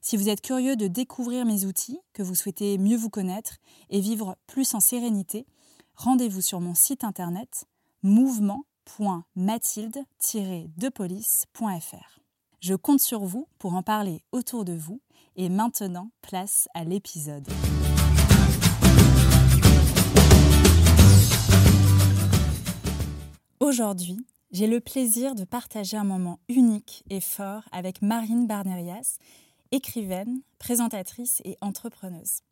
Si vous êtes curieux de découvrir mes outils, que vous souhaitez mieux vous connaître et vivre plus en sérénité, rendez-vous sur mon site internet mouvement.mathilde-depolice.fr. Je compte sur vous pour en parler autour de vous et maintenant place à l'épisode. Aujourd'hui, j'ai le plaisir de partager un moment unique et fort avec Marine Barnerias, écrivaine, présentatrice et entrepreneuse.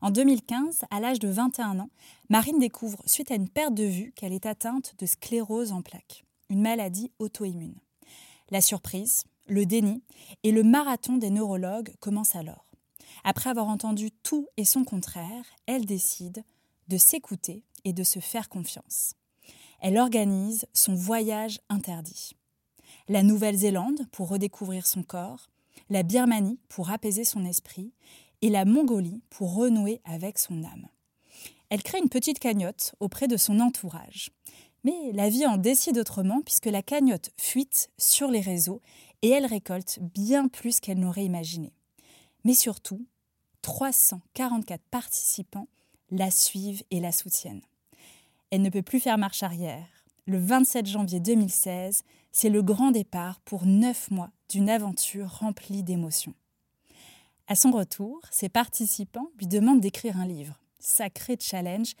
En 2015, à l'âge de 21 ans, Marine découvre, suite à une perte de vue, qu'elle est atteinte de sclérose en plaques, une maladie auto-immune. La surprise, le déni et le marathon des neurologues commencent alors. Après avoir entendu tout et son contraire, elle décide de s'écouter et de se faire confiance. Elle organise son voyage interdit. La Nouvelle-Zélande pour redécouvrir son corps, la Birmanie pour apaiser son esprit et la Mongolie pour renouer avec son âme. Elle crée une petite cagnotte auprès de son entourage. Mais la vie en décide autrement puisque la cagnotte fuite sur les réseaux et elle récolte bien plus qu'elle n'aurait imaginé. Mais surtout, 344 participants la suivent et la soutiennent. Elle ne peut plus faire marche arrière. Le 27 janvier 2016, c'est le grand départ pour neuf mois d'une aventure remplie d'émotions. À son retour, ses participants lui demandent d'écrire un livre. Sacré challenge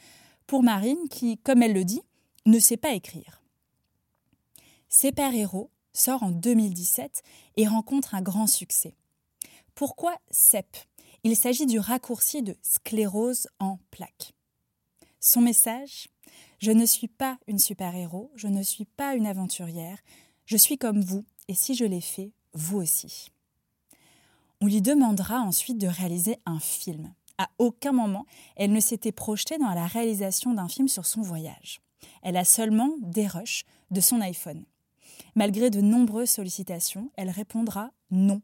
pour Marine qui, comme elle le dit, ne sait pas écrire. Super-héros sort en 2017 et rencontre un grand succès. Pourquoi CEP Il s'agit du raccourci de sclérose en plaques. Son message Je ne suis pas une super-héros, je ne suis pas une aventurière, je suis comme vous, et si je l'ai fait, vous aussi. On lui demandera ensuite de réaliser un film. À aucun moment, elle ne s'était projetée dans la réalisation d'un film sur son voyage. Elle a seulement des rushs de son iPhone. Malgré de nombreuses sollicitations, elle répondra non.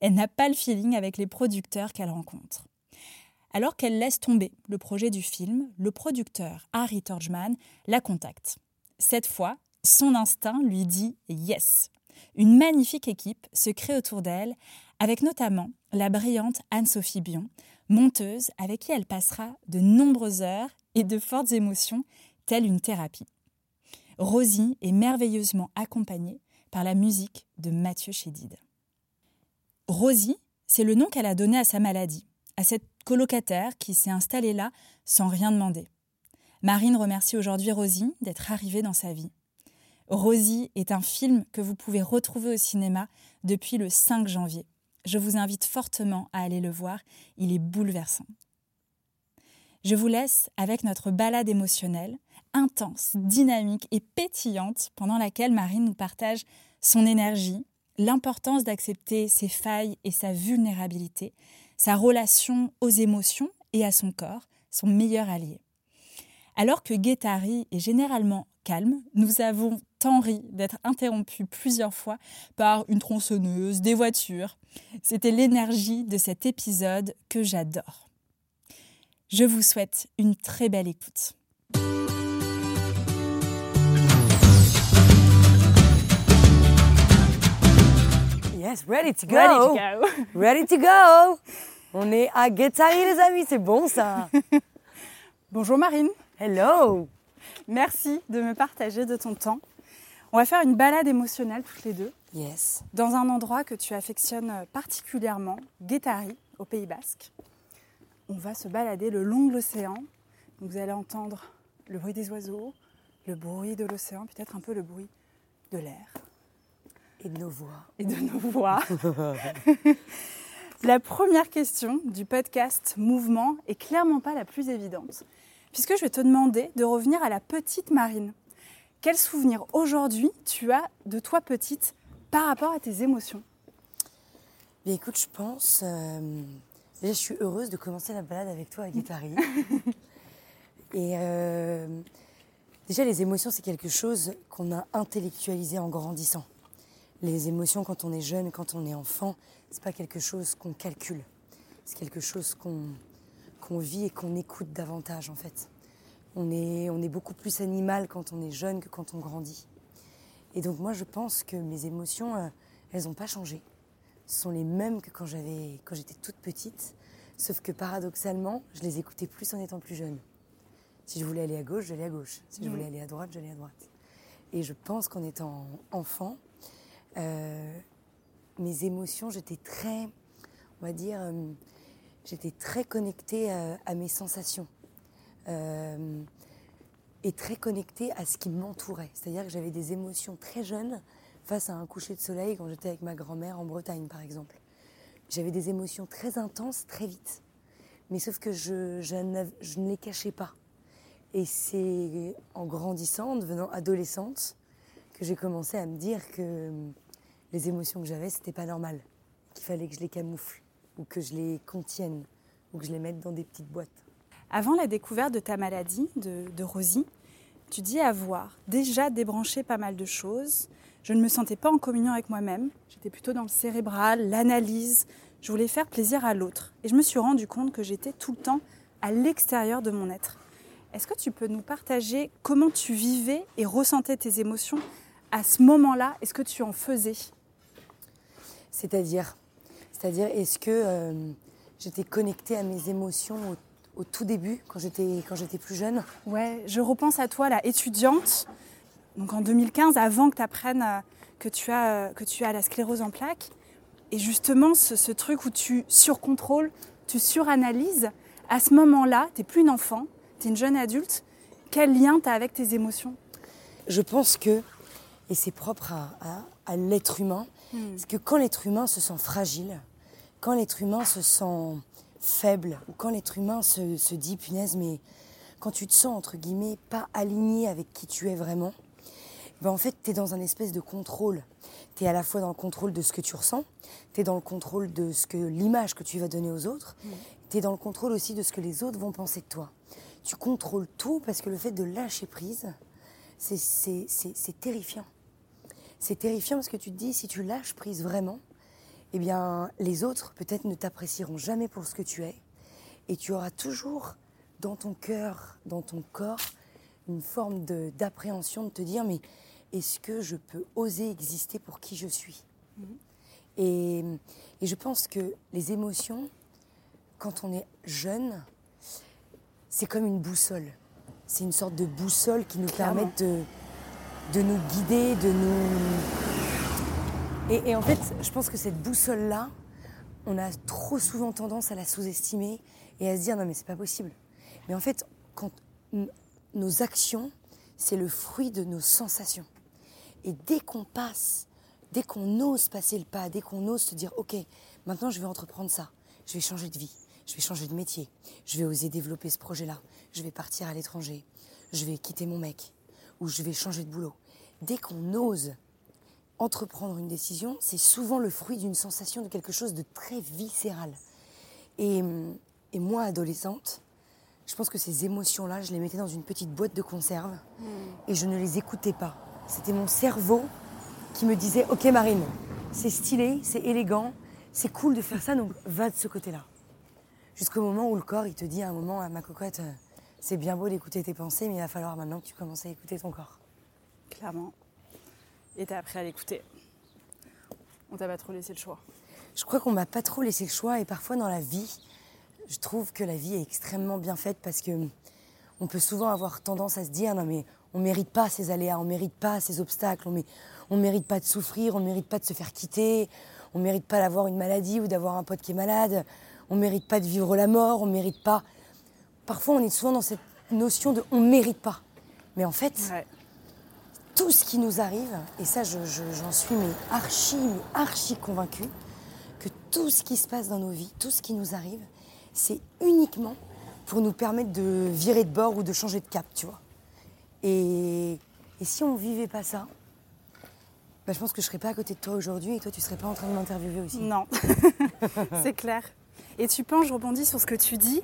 Elle n'a pas le feeling avec les producteurs qu'elle rencontre. Alors qu'elle laisse tomber le projet du film, le producteur Harry Torgman la contacte. Cette fois, son instinct lui dit yes. Une magnifique équipe se crée autour d'elle, avec notamment la brillante Anne-Sophie Bion, monteuse avec qui elle passera de nombreuses heures et de fortes émotions, telle une thérapie. Rosie est merveilleusement accompagnée par la musique de Mathieu Chédid. Rosie, c'est le nom qu'elle a donné à sa maladie, à cette colocataire qui s'est installée là sans rien demander. Marine remercie aujourd'hui Rosie d'être arrivée dans sa vie. Rosie est un film que vous pouvez retrouver au cinéma depuis le 5 janvier. Je vous invite fortement à aller le voir, il est bouleversant. Je vous laisse avec notre balade émotionnelle, intense, dynamique et pétillante, pendant laquelle Marine nous partage son énergie, l'importance d'accepter ses failles et sa vulnérabilité, sa relation aux émotions et à son corps, son meilleur allié. Alors que Guettari est généralement calme, nous avons Henri d'être interrompu plusieurs fois par une tronçonneuse, des voitures. C'était l'énergie de cet épisode que j'adore. Je vous souhaite une très belle écoute. Yes, ready to go. Ready to go. On est à Guétari, les amis, c'est bon ça. Bonjour Marine. Hello. Merci de me partager de ton temps on va faire une balade émotionnelle toutes les deux Yes. dans un endroit que tu affectionnes particulièrement, Guétari, au Pays Basque. On va se balader le long de l'océan. Vous allez entendre le bruit des oiseaux, le bruit de l'océan, peut-être un peu le bruit de l'air Et de nos voix. et de nos voix. la première question du podcast Mouvement est clairement pas la plus évidente, puisque je vais te demander de revenir à la petite Marine. Quel souvenir aujourd'hui tu as de toi petite par rapport à tes émotions? Bien écoute, je pense. euh, déjà, je suis heureuse de commencer la balade avec toi à Guétari. Et euh, déjà, les émotions, c'est quelque chose qu'on a intellectualisé en grandissant. Les émotions, quand on est jeune, quand on est enfant, c'est pas quelque chose qu'on calcule. C'est quelque chose qu'on qu'on vit et qu'on écoute davantage, en fait. On est, on est beaucoup plus animal quand on est jeune que quand on grandit. Et donc, moi, je pense que mes émotions, euh, elles n'ont pas changé sont les mêmes que quand j'avais quand j'étais toute petite, sauf que paradoxalement, je les écoutais plus en étant plus jeune. Si je voulais aller à gauche, j'allais à gauche. Si je Mhm. voulais aller à droite, j'allais à droite. Et je pense qu'en étant enfant, euh, mes émotions, j'étais très, on va dire, euh, j'étais très connectée à, à mes sensations. Euh, et très connectée à ce qui m'entourait. C'est-à-dire que j'avais des émotions très jeunes face à un coucher de soleil quand j'étais avec ma grand-mère en Bretagne, par exemple. J'avais des émotions très intenses, très vite. Mais sauf que je, ne les cachais pas. Et c'est en grandissant, en devenant adolescente, que j'ai commencé à me dire que euh, les émotions que j'avais, c'était pas normal. Qu'il fallait que je les camoufle, ou que je les contienne, ou que je les mette dans des petites boîtes. Avant la découverte de ta maladie, de, Rosie, tu dis avoir déjà débranché pas mal de choses. Je ne me sentais pas en communion avec moi-même. J'étais plutôt dans le cérébral, l'analyse. Je voulais faire plaisir à l'autre. Et je me suis rendu compte que j'étais tout le temps à l'extérieur de mon être. Est-ce que tu peux nous partager comment tu vivais et ressentais tes émotions à ce moment-là Est-ce que tu en faisais? C'est-à-dire, c'est-à-dire, est-ce que euh, j'étais connectée à mes émotions au tout début, quand j'étais quand j'étais plus jeune Ouais, je repense à toi, là, étudiante, donc en 2015, avant que tu apprennes euh, que, tu as, euh, que tu as la sclérose en plaques. Et justement, ce, ce truc où tu surcontrôles, tu suranalyses, à ce moment-là, tu n'es plus une enfant, tu es une jeune adulte. Quel lien tu as avec tes émotions? Je pense que, et c'est propre à, à- à l'être humain, c'est que quand l'être humain se sent fragile, quand l'être humain se sent faible, ou quand l'être humain se, se dit, punaise, mais quand tu te sens, entre guillemets, pas aligné avec qui tu es vraiment, ben en fait, tu es dans un espèce de contrôle. Tu es à la fois dans le contrôle de ce que tu ressens, tu es dans le contrôle de ce que l'image que tu vas donner aux autres, tu es dans le contrôle aussi de ce que les autres vont penser de toi. Tu contrôles tout parce que le fait de lâcher prise, c'est terrifiant. C'est terrifiant parce que tu te dis, si tu lâches prise vraiment, eh bien, les autres peut-être ne t'apprécieront jamais pour ce que tu es. Et tu auras toujours dans ton cœur, dans ton corps, une forme d'appréhension de, te dire, mais est-ce que je peux oser exister pour qui je suis? Et, et je pense que les émotions, quand on est jeune, c'est comme une boussole. C'est une sorte de boussole qui nous Clairement. permet de, de nous guider, de nous... Et, en fait, je pense que cette boussole-là, on a trop souvent tendance à la sous-estimer et à se dire non mais c'est pas possible. Mais en fait, quand nos actions, c'est le fruit de nos sensations. Et dès qu'on passe, dès qu'on ose passer le pas, dès qu'on ose se dire ok, maintenant je vais entreprendre ça, je vais changer de vie, je vais changer de métier, je vais oser développer ce projet-là, je vais partir à l'étranger, je vais quitter mon mec, ou je vais changer de boulot. Dès qu'on ose entreprendre une décision, c'est souvent le fruit d'une sensation de quelque chose de très viscéral. Et, et moi, adolescente, je pense que ces émotions-là, je les mettais dans une petite boîte de conserve et je ne les écoutais pas. C'était mon cerveau qui me disait Ok, Marine, c'est stylé, c'est élégant, c'est cool de faire ça, donc va de ce côté-là. Jusqu'au moment où le corps, il te dit à un moment, à ma cocotte, euh, c'est bien beau d'écouter tes pensées, mais il va falloir maintenant que tu commences à écouter ton corps. Clairement. Et t'as appris à l'écouter. on t'a pas trop laissé le choix Je crois qu'on m'a pas trop laissé le choix et parfois dans la vie, je trouve que la vie est extrêmement bien faite parce que on peut souvent avoir tendance à se dire non mais on mérite pas ces aléas, on mérite pas ces obstacles, on, ne on mérite pas de souffrir, on mérite pas de se faire quitter, on mérite pas d'avoir une maladie ou d'avoir un pote qui est malade, on mérite pas de vivre la mort, on mérite pas. Parfois on est souvent dans cette notion de on mérite pas. Mais en fait, tout ce qui nous arrive, et ça j'en suis mais archi, archi convaincue, que tout ce qui se passe dans nos vies, tout ce qui nous arrive, c'est uniquement pour nous permettre de virer de bord ou de changer de cap, tu vois. Et, si on vivait pas ça, bah, je pense que je serais pas à côté de toi aujourd'hui et toi tu serais pas en train de m'interviewer aussi. Non, c'est clair. Et tu penses, je rebondis sur ce que tu dis,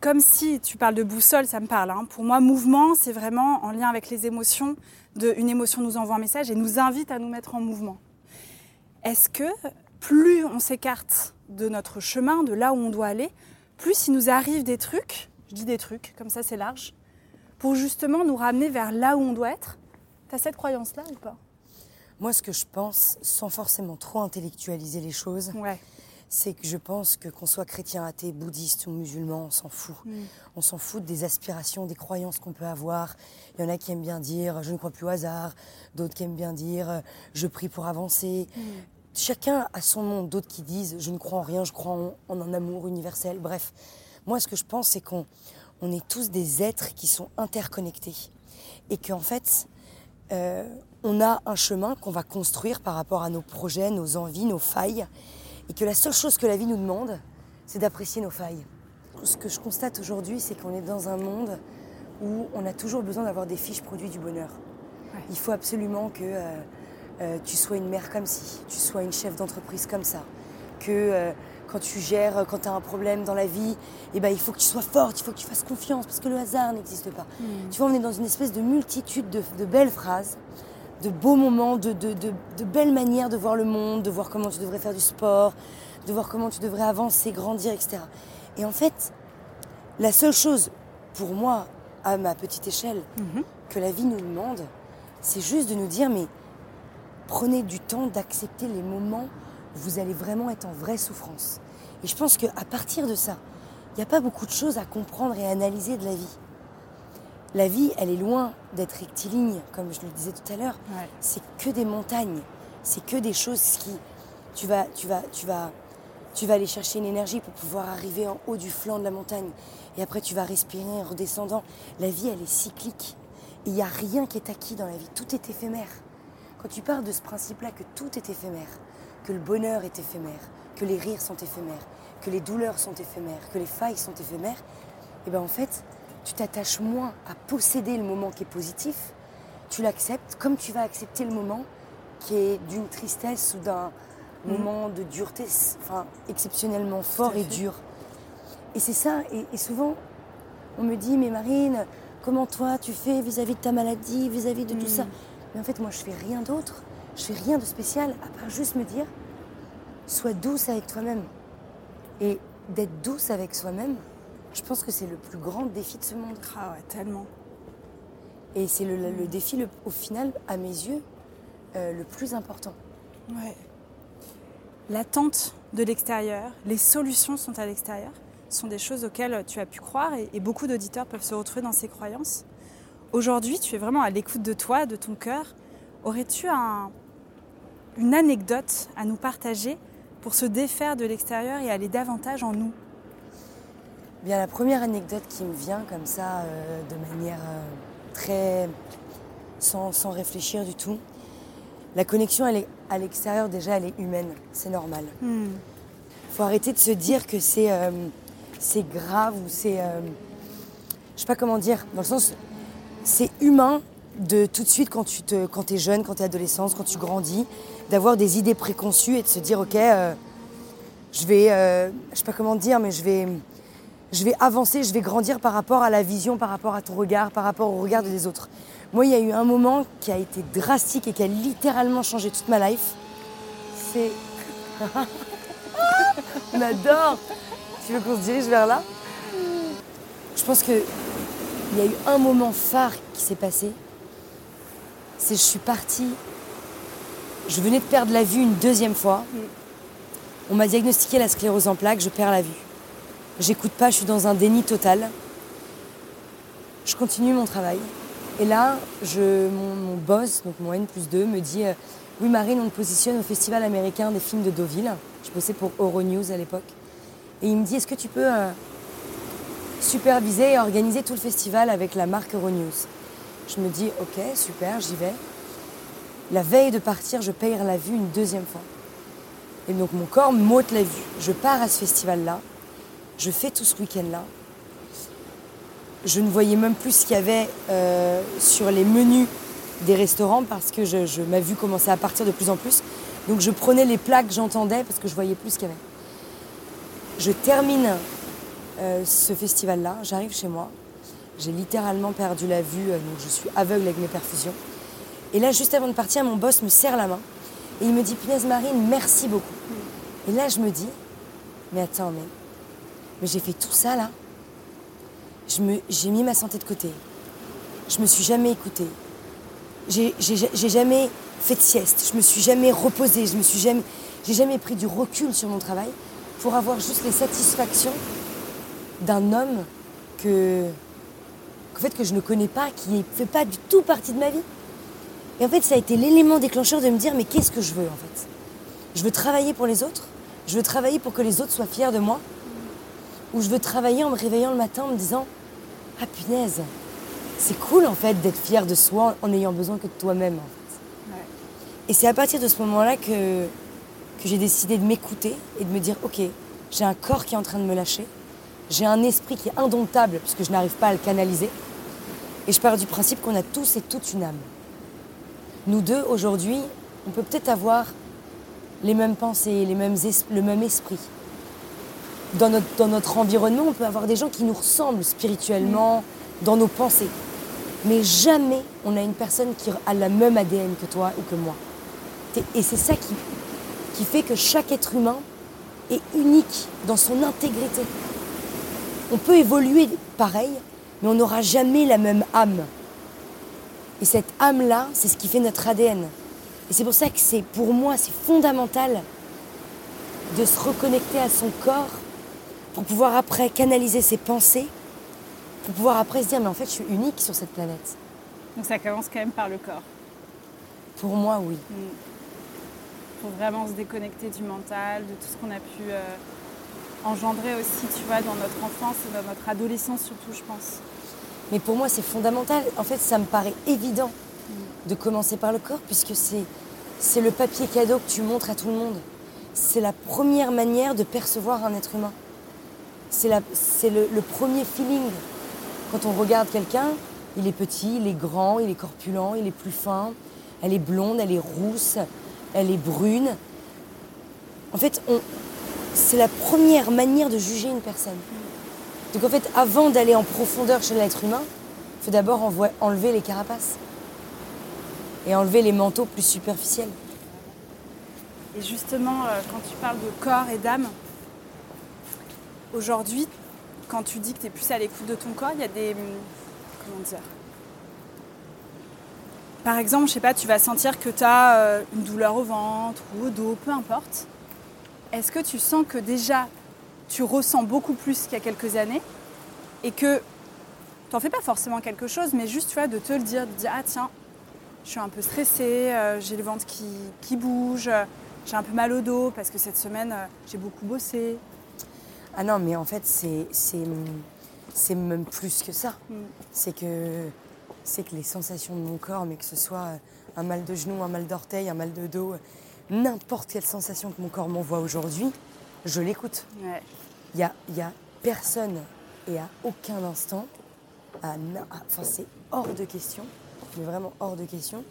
comme si tu parles de boussole, ça me parle. Hein. Pour moi, mouvement, c'est vraiment en lien avec les émotions. De, une émotion nous envoie un message et nous invite à nous mettre en mouvement. Est-ce que plus on s'écarte de notre chemin, de là où on doit aller, plus il nous arrive des trucs, je dis des trucs, comme ça c'est large, pour justement nous ramener vers là où on doit être? Tu as cette croyance-là ou pas? Moi, ce que je pense, sans forcément trop intellectualiser les choses, c'est que je pense que qu'on soit chrétien, athée, bouddhiste ou musulman, on s'en fout. Mm. On s'en fout des aspirations, des croyances qu'on peut avoir. Il y en a qui aiment bien dire je ne crois plus au hasard, d'autres qui aiment bien dire je prie pour avancer. Mm. Chacun a son monde, d'autres qui disent je ne crois en rien, je crois en, en un amour universel. Bref, moi ce que je pense c'est qu'on on est tous des êtres qui sont interconnectés. Et qu'en fait, euh, on a un chemin qu'on va construire par rapport à nos projets, nos envies, nos failles. Et que la seule chose que la vie nous demande, c'est d'apprécier nos failles. Ce que je constate aujourd'hui, c'est qu'on est dans un monde où on a toujours besoin d'avoir des fiches produits du bonheur. Il faut absolument que euh, euh, tu sois une mère comme ci, tu sois une chef d'entreprise comme ça, que quand tu gères, quand tu as un problème dans la vie, eh ben, il faut que tu sois forte, il faut que tu fasses confiance, parce que le hasard n'existe pas. Hmm. Tu vois, on est dans une espèce de multitude de, belles phrases, de beaux moments, de, de, belles manières de voir le monde, de voir comment tu devrais faire du sport, de voir comment tu devrais avancer, grandir, etc. Et en fait, la seule chose, pour moi, à ma petite échelle, mhm. que la vie nous demande, c'est juste de nous dire, mais prenez du temps d'accepter les moments vous allez vraiment être en vraie souffrance. Et je pense qu'à partir de ça, il n'y a pas beaucoup de choses à comprendre et à analyser de la vie. La vie, elle est loin d'être rectiligne, comme je le disais tout à l'heure. C'est que des montagnes, c'est que des choses qui, tu vas, tu vas, tu vas, tu vas aller chercher une énergie pour pouvoir arriver en haut du flanc de la montagne. Et après, tu vas respirer en redescendant. La vie, elle est cyclique. Il n'y a rien qui est acquis dans la vie. Tout est éphémère. Quand tu parles de ce principe-là, que tout est éphémère, que le bonheur est éphémère, que les rires sont éphémères, que les douleurs sont éphémères, que les failles sont éphémères, et eh bien en fait, tu t'attaches moins à posséder le moment qui est positif, tu l'acceptes comme tu vas accepter le moment qui est d'une tristesse ou d'un mm. moment de dureté, enfin exceptionnellement fort et dur. Et c'est ça, et, souvent on me dit, mais Marine, comment toi tu fais vis-à-vis de ta maladie, vis-à-vis de tout mm. ça Mais en fait, moi je fais rien d'autre je fais rien de spécial à part juste me dire sois douce avec toi-même. Et d'être douce avec soi-même, je pense que c'est le plus grand défi de ce monde. Ah ouais, tellement. Et c'est le, défi, au final, à mes yeux, euh, le plus important. Ouais. L'attente de l'extérieur, les solutions sont à l'extérieur, sont des choses auxquelles tu as pu croire et, et beaucoup d'auditeurs peuvent se retrouver dans ces croyances. Aujourd'hui, tu es vraiment à l'écoute de toi, de ton cœur. Aurais-tu un, une anecdote à nous partager pour se défaire de l'extérieur et aller davantage en nous? Bien, la première anecdote qui me vient comme ça, euh, de manière euh, très. Sans, réfléchir du tout, la connexion à l'extérieur, déjà, elle est humaine, c'est normal. Il hmm. faut arrêter de se dire que c'est euh, c'est grave ou c'est. je sais pas comment dire, dans le sens. C'est humain de tout de suite quand tu te, quand es jeune, quand tu es adolescente, quand tu grandis, d'avoir des idées préconçues et de se dire ok, je vais, je sais pas comment dire, mais je vais, je vais avancer, je vais grandir par rapport à la vision, par rapport à ton regard, par rapport au regard des autres. Moi, il y a eu un moment qui a été drastique et qui a littéralement changé toute ma life. C'est. On adore Tu veux qu'on se dirige vers là? Je pense que il y a eu un moment phare qui s'est passé c'est je suis partie Je venais de perdre la vue une deuxième fois. On m'a diagnostiqué la sclérose en plaques, je perds la vue. J'écoute pas, je suis dans un déni total. Je continue mon travail. Et là, mon, boss, donc mon N plus 2, me dit euh, Oui, Marine, on te positionne au Festival américain des films de Deauville. Je bossais pour Euronews à l'époque. Et il me dit Est-ce que tu peux euh, superviser et organiser tout le festival avec la marque Euronews? Je me dis Ok, super, j'y vais. La veille de partir, je paye la vue une deuxième fois. Et donc mon corps m'ôte la vue. Je pars à ce festival-là. Je fais tout ce week-end-là. Je ne voyais même plus ce qu'il y avait euh, sur les menus des restaurants parce que je, ma vue commençait à partir de plus en plus. Donc je prenais les plats que j'entendais parce que je voyais plus ce qu'il y avait. Je termine euh, ce festival-là, j'arrive chez moi. J'ai littéralement perdu la vue, euh, donc je suis aveugle avec mes perfusions. Et là, juste avant de partir, mon boss me serre la main et il me dit Punaise Marine, merci beaucoup. Et là, je me dis Mais attends, mais, mais j'ai fait tout ça là. J'ai mis ma santé de côté. Je me suis jamais écoutée. J'ai jamais fait de sieste. Je me suis jamais reposée. Je me suis jamais, j'ai jamais pris du recul sur mon travail pour avoir juste les satisfactions d'un homme que, fait, que je ne connais pas, qui ne fait pas du tout partie de ma vie. Et en fait, ça a été l'élément déclencheur de me dire, mais qu'est-ce que je veux en fait? Je veux travailler pour les autres Je veux travailler pour que les autres soient fiers de moi Ou je veux travailler en me réveillant le matin en me disant, ah punaise, c'est cool en fait d'être fier de soi en n'ayant besoin que de toi-même en fait. Et c'est à partir de ce moment-là que, que j'ai décidé de m'écouter et de me dire, ok, j'ai un corps qui est en train de me lâcher, j'ai un esprit qui est indomptable puisque je n'arrive pas à le canaliser, et je pars du principe qu'on a tous et toutes une âme. Nous deux, aujourd'hui, on peut peut-être avoir les mêmes pensées, les mêmes le même esprit. Dans notre, dans notre environnement, on peut avoir des gens qui nous ressemblent spirituellement, dans nos pensées. Mais jamais on a une personne qui a le même ADN que toi ou que moi. Et c'est ça qui, qui fait que chaque être humain est unique dans son intégrité. On peut évoluer pareil, mais on n'aura jamais la même âme. Et cette âme-là, c'est ce qui fait notre ADN. Et c'est pour ça que c'est, pour moi, c'est fondamental de se reconnecter à son corps pour pouvoir après canaliser ses pensées, pour pouvoir après se dire, mais en fait, je suis unique sur cette planète. Donc ça commence quand même par le corps. Pour moi, oui. Pour mm. vraiment se déconnecter du mental, de tout ce qu'on a pu euh, engendrer aussi, tu vois, dans notre enfance et dans notre adolescence surtout, je pense. Mais pour moi, c'est fondamental. En fait, ça me paraît évident de commencer par le corps, puisque c'est, c'est le papier cadeau que tu montres à tout le monde. C'est la première manière de percevoir un être humain. C'est, le, premier feeling. Quand on regarde quelqu'un, il est petit, il est grand, il est corpulent, il est plus fin, elle est blonde, elle est rousse, elle est brune. En fait, c'est la première manière de juger une personne. Donc en fait, avant d'aller en profondeur chez l'être humain, il faut d'abord enlever les carapaces et enlever les manteaux plus superficiels. Et justement, euh, quand tu parles de corps et d'âme, aujourd'hui, quand tu dis que tu es plus à l'écoute de ton corps, il y a des. Hum, comment dire? Par exemple, je sais pas, tu vas sentir que tu as euh, une douleur au ventre ou au dos, peu importe. Est-ce que tu sens que déjà tu ressens beaucoup plus qu'il y a quelques années et que tu n'en fais pas forcément quelque chose, mais juste tu vois, de te le dire, de dire ah tiens, je suis un peu stressée, euh, j'ai le ventre qui, bouge, j'ai un peu mal au dos parce que cette semaine euh, j'ai beaucoup bossé. Ah non, mais en fait c'est même plus que ça. Mm. C'est que les sensations de mon corps, mais que ce soit un mal de genou, un mal d'orteil, un mal de dos, n'importe quelle sensation que mon corps m'envoie aujourd'hui, je l'écoute. Il n'y a, personne et à aucun instant, enfin c'est hors de question, mais vraiment hors de question,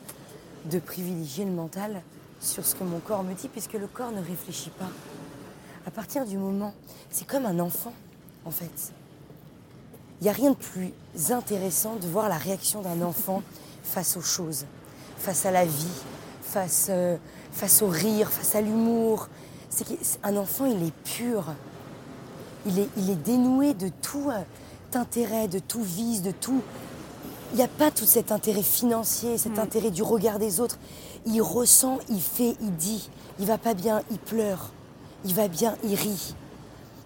de privilégier le mental sur ce que mon corps me dit, puisque le corps ne réfléchit pas. À partir du moment, c'est comme un enfant, en fait. Il n'y a rien de plus intéressant de voir la réaction d'un enfant face aux choses, face à la vie, face, euh, face au rire, face à l'humour, c'est qu'un enfant, il est pur. Il est, il est dénoué de tout euh, intérêt, de tout vice, de tout. Il n'y a pas tout cet intérêt financier, cet mm. intérêt du regard des autres. il ressent, il fait, il dit. Il va pas bien, il pleure. Il va bien, il rit.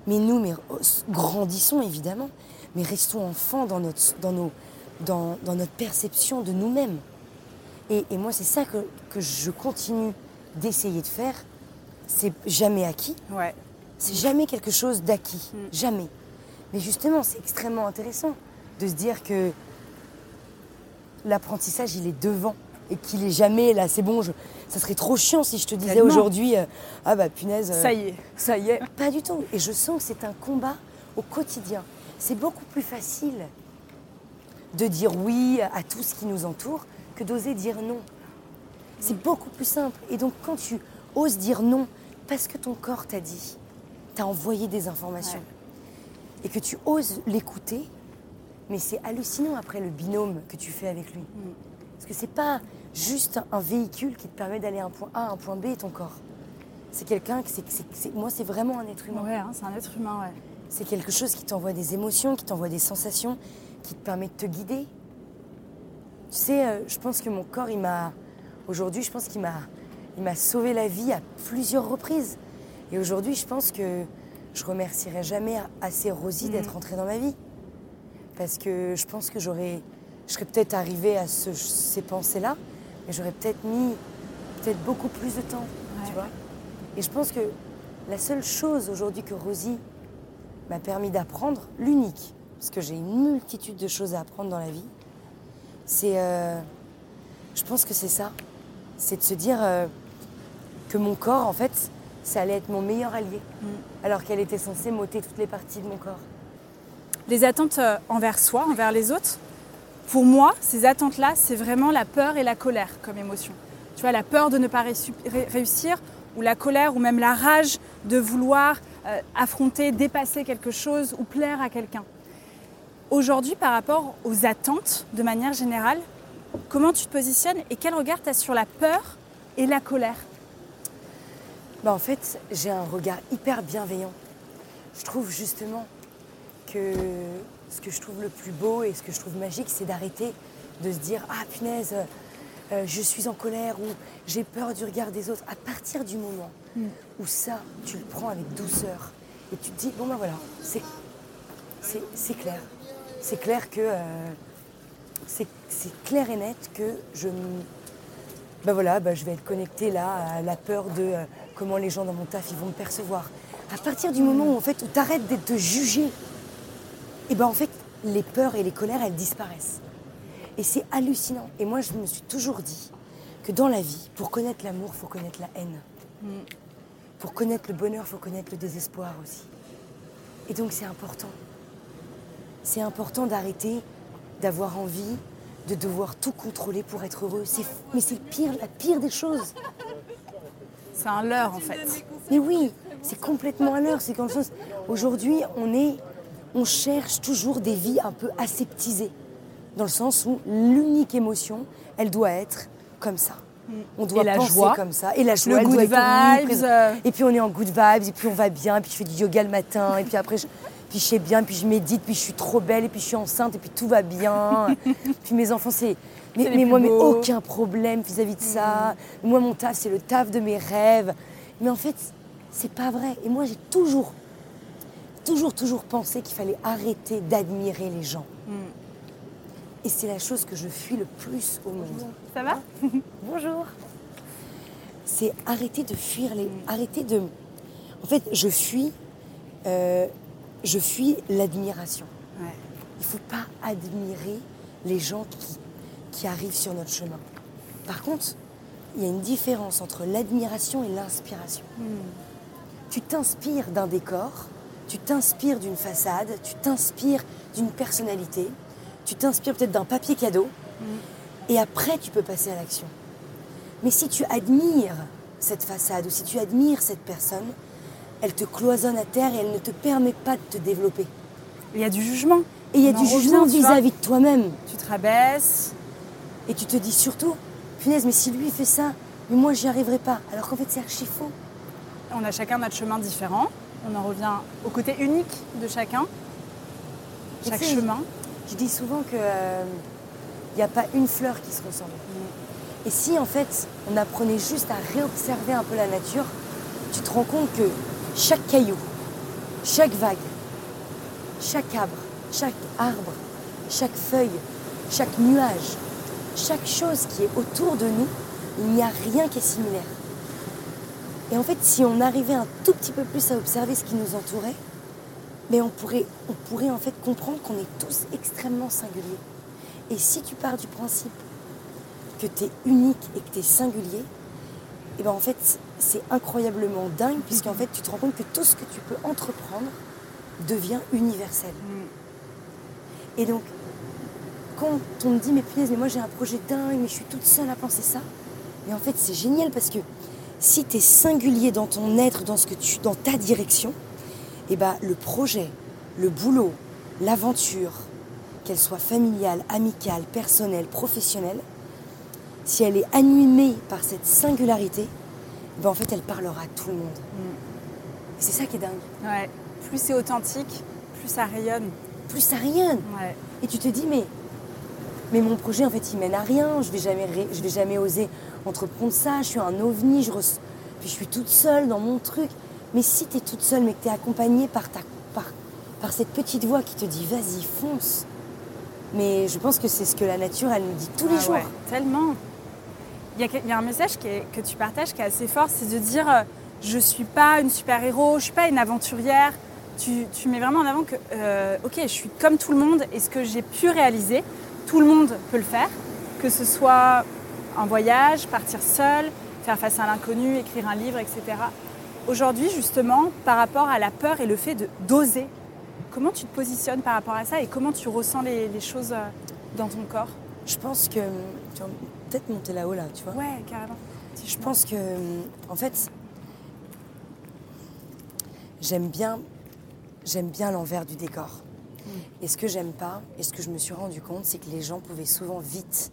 Mais nous, mais, oh, grandissons évidemment, mais restons enfants dans notre, dans nos, dans, dans notre perception de nous-mêmes. Et, et moi, c'est ça que, que je continue d'essayer de faire. C'est jamais acquis. Ouais. C'est jamais quelque chose d'acquis. Jamais. Mais justement, c'est extrêmement intéressant de se dire que l'apprentissage, il est devant et qu'il est jamais là. C'est bon, je... ça serait trop chiant si je te disais aujourd'hui, euh, ah bah punaise. euh, Ça y est. Ça y est. Pas du tout. Et je sens que c'est un combat au quotidien. C'est beaucoup plus facile de dire oui à tout ce qui nous entoure que d'oser dire non. C'est beaucoup plus simple. Et donc quand tu oses dire non parce que ton corps t'a dit, t'a envoyé des informations, Ouais. et que tu oses l'écouter, mais c'est hallucinant après le binôme que tu fais avec lui. Parce que c'est pas juste un véhicule qui te permet d'aller à un point A à un point B, ton corps. C'est quelqu'un, que c'est- c'est- moi c'est vraiment un être humain. Ouais, hein, c'est un être humain, ouais. C'est quelque chose qui t'envoie des émotions, qui t'envoie des sensations, qui te permet de te guider. Tu sais, euh, je pense que mon corps, il m'a. Aujourd'hui, je pense qu'il m'a, il m'a sauvé la vie à plusieurs reprises. Et aujourd'hui, je pense que je remercierai jamais assez Rosie d'être entrée dans ma vie. Parce que je pense que j'aurais. Je serais peut-être arrivée à ce- ces pensées-là, mais j'aurais peut-être mis peut-être beaucoup plus de temps. Tu Ouais. vois Et je pense que la seule chose aujourd'hui que Rosie m'a permis d'apprendre, l'unique, parce que j'ai une multitude de choses à apprendre dans la vie, c'est. euh, je pense que c'est ça. C'est de se dire euh, que mon corps, en fait, ça allait être mon meilleur allié. Alors qu'elle était censée m'ôter toutes les parties de mon corps. Les attentes euh, envers soi, envers les autres, pour moi, ces attentes-là, c'est vraiment la peur et la colère comme émotion. Tu vois, la peur de ne pas réussi- ré- réussir, ou la colère, ou même la rage de vouloir euh, affronter, dépasser quelque chose ou plaire à quelqu'un. Aujourd'hui, par rapport aux attentes, de manière générale, comment tu te positionnes et quel regard tu as sur la peur et la colère? Bah, en fait, j'ai un regard hyper bienveillant. Je trouve justement que ce que je trouve le plus beau et ce que je trouve magique, c'est d'arrêter de se dire Ah punaise, euh, je suis en colère ou j'ai peur du regard des autres. À partir du moment où ça, tu le prends avec douceur et tu te dis Bon ben voilà, c'est, c'est, c'est clair. C'est clair que. euh, c'est, c'est clair et net que je ben voilà, ben je vais être connectée là à la peur de euh, comment les gens dans mon taf ils vont me percevoir. À partir du moment où en fait où t'arrêtes d'être te juger, et ben en fait les peurs et les colères elles disparaissent. Et c'est hallucinant. Et moi je me suis toujours dit que dans la vie, pour connaître l'amour, faut connaître la haine. Pour connaître le bonheur, faut connaître le désespoir aussi. Et donc c'est important. C'est important d'arrêter d'avoir envie de devoir tout contrôler pour être heureux. C'est, mais c'est pire, la pire des choses. C'est un leurre en fait. Mais oui, c'est complètement à l'heure. C'est chose. Aujourd'hui, on est, on cherche toujours des vies un peu aseptisées, dans le sens où l'unique émotion, elle doit être comme ça. On doit Et la penser joie. comme ça. Et la joie, Le good vibes. Et puis on est en good vibes, et puis on va bien, et puis je fais du yoga le matin, et puis après je, puis je sais bien, puis je médite, puis je suis trop belle, et puis je suis enceinte, et puis tout va bien. puis mes enfants, c'est. Mais, moi, mais aucun problème vis-à-vis de ça. Moi, mon taf, c'est le taf de mes rêves. Mais en fait, c'est pas vrai. Et moi, j'ai toujours, toujours, toujours pensé qu'il fallait arrêter d'admirer les gens. Et c'est la chose que je fuis le plus au monde. Ça va Bonjour. C'est arrêter de fuir les. Arrêter de. En fait, je fuis. euh, je fuis l'admiration. Ouais. Il ne faut pas admirer les gens qui, qui arrivent sur notre chemin. Par contre, il y a une différence entre l'admiration et l'inspiration. Tu t'inspires d'un décor, tu t'inspires d'une façade, tu t'inspires d'une personnalité, tu t'inspires peut-être d'un papier cadeau, et après tu peux passer à l'action. Mais si tu admires cette façade ou si tu admires cette personne, elle te cloisonne à terre et elle ne te permet pas de te développer. Il y a du jugement. Et il y a du jugement vis-à-vis de toi-même. Tu te rabaisses. Et tu te dis surtout, punaise, mais si lui fait ça, mais moi j'y arriverai pas. Alors qu'en fait c'est archi faux. On a chacun notre chemin différent. On en revient au côté unique de chacun. Chaque tu sais, chemin. Je dis souvent que il n'y a pas une fleur qui se ressemble. Et si en fait on apprenait juste à réobserver un peu la nature, tu te rends compte que chaque caillou, chaque vague, chaque arbre, chaque arbre, chaque feuille, chaque nuage, chaque chose qui est autour de nous, il n'y a rien qui est similaire. Et en fait, si on arrivait un tout petit peu plus à observer ce qui nous entourait, mais on pourrait, on pourrait en fait comprendre qu'on est tous extrêmement singuliers. Et si tu pars du principe que tu es unique et que tu es singulier, et eh ben en fait, c'est incroyablement dingue, puisqu'en fait, tu te rends compte que tout ce que tu peux entreprendre devient universel. Et donc, quand on me dit, mais punaise, mais moi j'ai un projet dingue, mais je suis toute seule à penser ça, mais en fait, c'est génial parce que si tu es singulier dans ton être, dans, ce que tu, dans ta direction, eh ben, le projet, le boulot, l'aventure, qu'elle soit familiale, amicale, personnelle, professionnelle, si elle est animée par cette singularité, ben en fait, elle parlera à tout le monde. Mm. C'est ça qui est dingue. Ouais. Plus c'est authentique, plus ça rayonne. Plus ça rayonne. Et tu te dis, mais, mais mon projet, en fait, il mène à rien. Je vais jamais, je vais jamais oser entreprendre ça. Je suis un ovni. Je, Puis je suis toute seule dans mon truc. Mais si tu es toute seule, mais que tu es accompagnée par, ta, par, par cette petite voix qui te dit, vas-y, fonce. Mais je pense que c'est ce que la nature, elle nous dit tous les ah jours. tellement. Il y, a un message que tu partages qui est assez fort, c'est de dire euh, je ne suis pas une super-héros, je ne suis pas une aventurière. Tu, mets vraiment en avant que, euh, ok, je suis comme tout le monde et ce que j'ai pu réaliser, tout le monde peut le faire, que ce soit un voyage, partir seul, faire face à l'inconnu, écrire un livre, etc. Aujourd'hui, justement, par rapport à la peur et le fait de d'oser, comment tu te positionnes par rapport à ça et comment tu ressens les, les choses euh, dans ton corps? Je pense que peut-être monter là-haut, là, tu vois. Ouais, carrément. Je pense que, en fait, j'aime bien, j'aime bien l'envers du décor. Mm. Et ce que j'aime pas, et ce que je me suis rendu compte, c'est que les gens pouvaient souvent vite